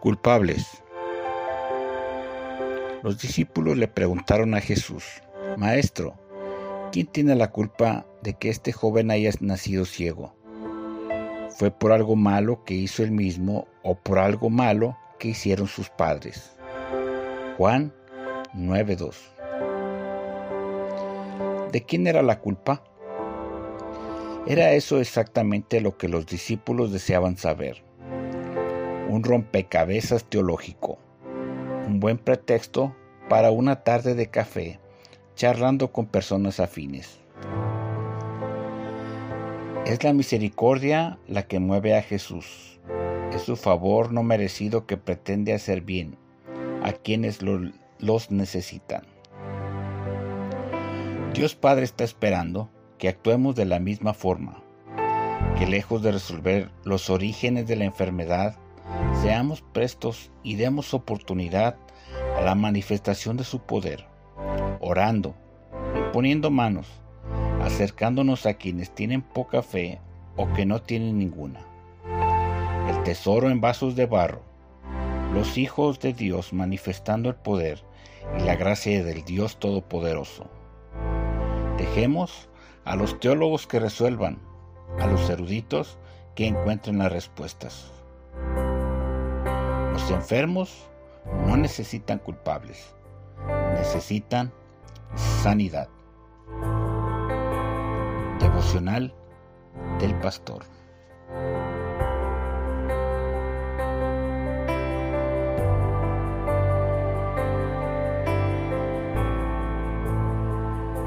Culpables. Los discípulos le preguntaron a Jesús, Maestro, ¿quién tiene la culpa de que este joven haya nacido ciego? ¿Fue por algo malo que hizo él mismo o por algo malo que hicieron sus padres? Juan 9.2 ¿De quién era la culpa? Era eso exactamente lo que los discípulos deseaban saber un rompecabezas teológico, un buen pretexto para una tarde de café charlando con personas afines. Es la misericordia la que mueve a Jesús. Es su favor no merecido que pretende hacer bien a quienes los necesitan. Dios Padre está esperando que actuemos de la misma forma, que lejos de resolver los orígenes de la enfermedad, seamos prestos y demos oportunidad a la manifestación de su poder, orando, poniendo manos, acercándonos a quienes tienen poca fe o que no tienen ninguna. El tesoro en vasos de barro, los hijos de Dios manifestando el poder y la gracia del Dios Todopoderoso. Dejemos a los teólogos que resuelvan, a los eruditos que encuentren las respuestas. Los enfermos no necesitan culpables, necesitan sanidad. Devocional del pastor.